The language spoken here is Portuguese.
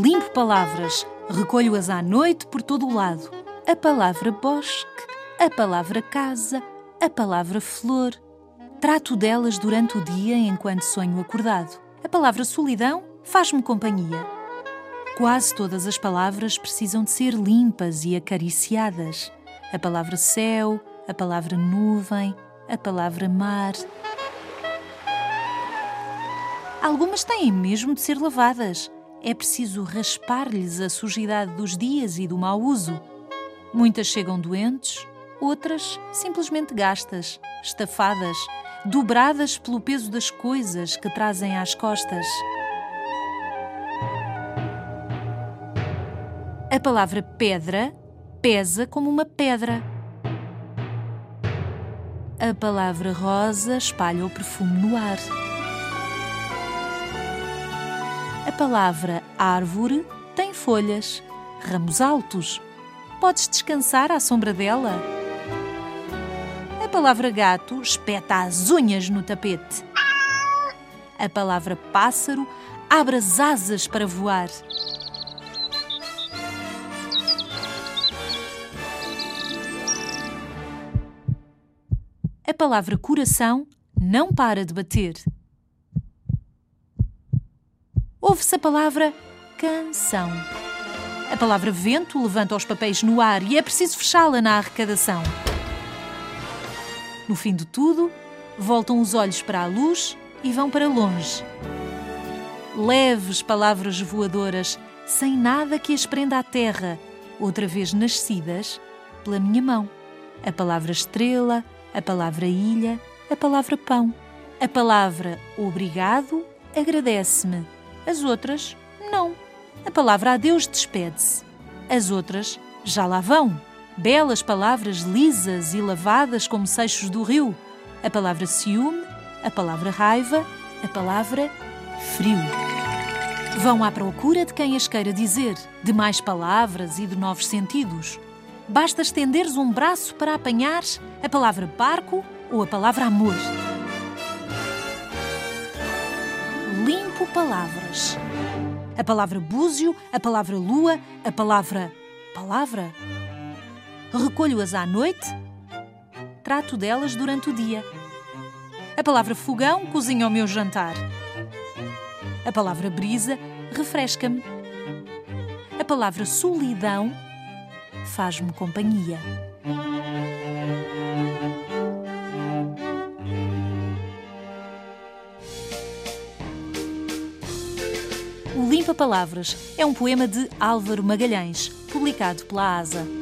limpo palavras, recolho-as à noite por todo o lado. A palavra bosque, a palavra casa, a palavra flor. Trato delas durante o dia enquanto sonho acordado. A palavra solidão faz-me companhia. Quase todas as palavras precisam de ser limpas e acariciadas. A palavra céu, a palavra nuvem, a palavra mar. Algumas têm mesmo de ser lavadas. É preciso raspar-lhes a sujidade dos dias e do mau uso. Muitas chegam doentes, outras simplesmente gastas, estafadas, dobradas pelo peso das coisas que trazem às costas. A palavra pedra pesa como uma pedra. A palavra rosa espalha o perfume no ar. Palavra árvore tem folhas, ramos altos. Podes descansar à sombra dela. A palavra gato espeta as unhas no tapete. A palavra pássaro abre as asas para voar. A palavra coração não para de bater ouve-se a palavra canção. A palavra vento levanta os papéis no ar e é preciso fechá-la na arrecadação. No fim de tudo, voltam os olhos para a luz e vão para longe. Leves palavras voadoras, sem nada que as prenda à terra, outra vez nascidas pela minha mão. A palavra estrela, a palavra ilha, a palavra pão. A palavra obrigado agradece-me as outras, não. A palavra adeus despede-se. As outras já lá vão. Belas palavras lisas e lavadas como seixos do rio. A palavra ciúme, a palavra raiva, a palavra frio. Vão à procura de quem as queira dizer, de mais palavras e de novos sentidos. Basta estenderes um braço para apanhares a palavra barco ou a palavra amor. Palavras. A palavra búzio, a palavra lua, a palavra palavra. Recolho-as à noite, trato delas durante o dia. A palavra fogão cozinha o meu jantar. A palavra brisa refresca-me. A palavra solidão faz-me companhia. Limpa Palavras é um poema de Álvaro Magalhães, publicado pela ASA.